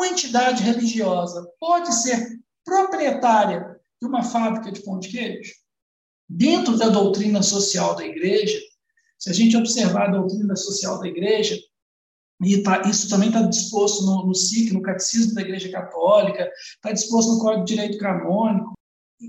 uma entidade religiosa pode ser proprietária de uma fábrica de pão de queijo? Dentro da doutrina social da igreja, se a gente observar a doutrina social da igreja, e tá, isso também está disposto no, no SIC, no Catecismo da Igreja Católica, está disposto no Código de Direito Canônico.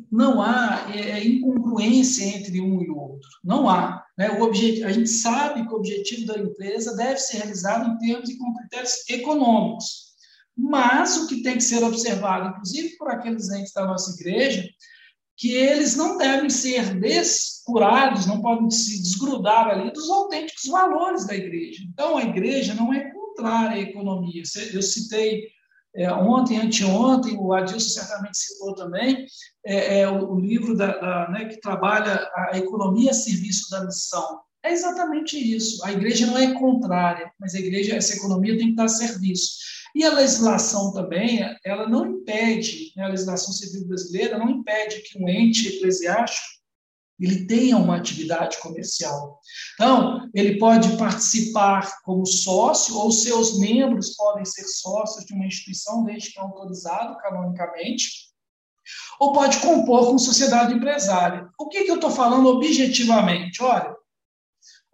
Não há é, é, incongruência entre um e outro. Não há. Né? O objetivo, a gente sabe que o objetivo da empresa deve ser realizado em termos e com critérios econômicos. Mas o que tem que ser observado, inclusive por aqueles entes da nossa igreja, que eles não devem ser descurados, não podem se desgrudar ali dos autênticos valores da igreja. Então, a igreja não é contrária à economia. Eu citei é, ontem, anteontem, o Adilson certamente citou também, é, é o, o, livro da, da, né, que trabalha a economia a serviço da missão. É exatamente isso. A igreja não é contrária, mas a igreja, essa economia tem que estar a serviço. E a legislação também, ela não impede, né, a legislação civil brasileira não impede que um ente eclesiástico ele tenha uma atividade comercial. Então, ele pode participar como sócio, ou seus membros podem ser sócios de uma instituição, desde que é autorizado canonicamente, ou pode compor com sociedade empresária. O que, que eu estou falando objetivamente? Olha,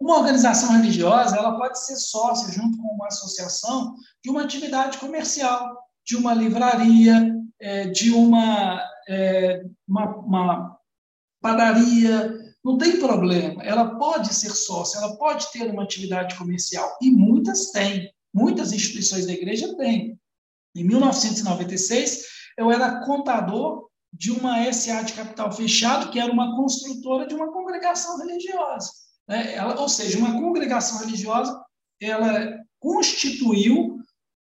uma organização religiosa ela pode ser sócia, junto com uma associação, de uma atividade comercial, de uma livraria, é, de uma, é, uma, uma padaria, não tem problema. Ela pode ser sócia, ela pode ter uma atividade comercial. E muitas têm. Muitas instituições da igreja têm. Em 1996, eu era contador de uma SA de capital fechado, que era uma construtora de uma congregação religiosa. Né? Ela, ou seja, uma congregação religiosa, ela constituiu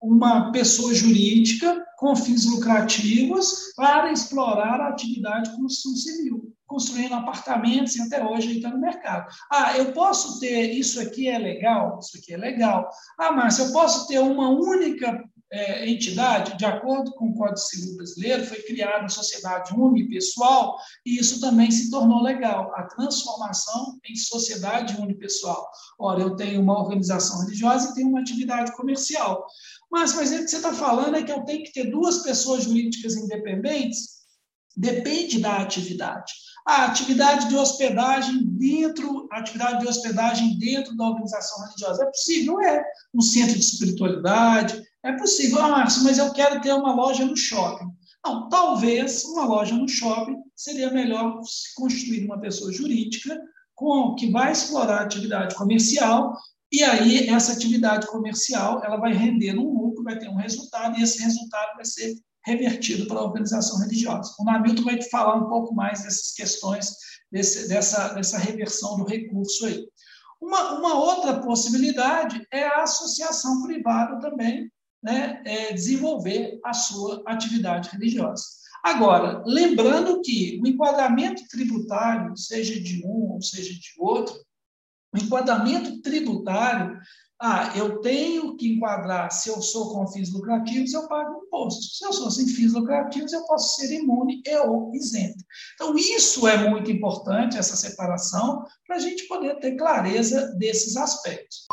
uma pessoa jurídica com fins lucrativos para explorar a atividade de construção civil construindo apartamentos e até hoje está no mercado. Ah, eu posso ter, isso aqui é legal? Isso aqui é legal. Ah, mas eu posso ter uma única é, entidade, de acordo com o Código Civil Brasileiro, foi criada a sociedade unipessoal e isso também se tornou legal, a transformação em sociedade unipessoal. Ora, eu tenho uma organização religiosa e tenho uma atividade comercial. Mas, mas o que você está falando é que eu tenho que ter duas pessoas jurídicas independentes? Depende da atividade. A atividade de hospedagem dentro, atividade de hospedagem dentro da organização religiosa. É possível? É. Um centro de espiritualidade. É possível. Ah, Márcio, mas eu quero ter uma loja no shopping. Não, talvez uma loja no shopping seria melhor se constituir uma pessoa jurídica com que vai explorar a atividade comercial e aí essa atividade comercial ela vai render um lucro, vai ter um resultado e esse resultado vai ser revertido para a organização religiosa. O Namilton vai te falar um pouco mais dessas questões, desse, dessa, dessa reversão do recurso aí. Uma, uma outra possibilidade é a associação privada também né, é desenvolver a sua atividade religiosa. Agora, lembrando que o enquadramento tributário, seja de um ou seja de outro, o enquadramento tributário ah, eu tenho que enquadrar, se eu sou com fins lucrativos, eu pago imposto. Se eu sou sem fins lucrativos, eu posso ser imune e ou isento. Então, isso é muito importante, essa separação, para a gente poder ter clareza desses aspectos.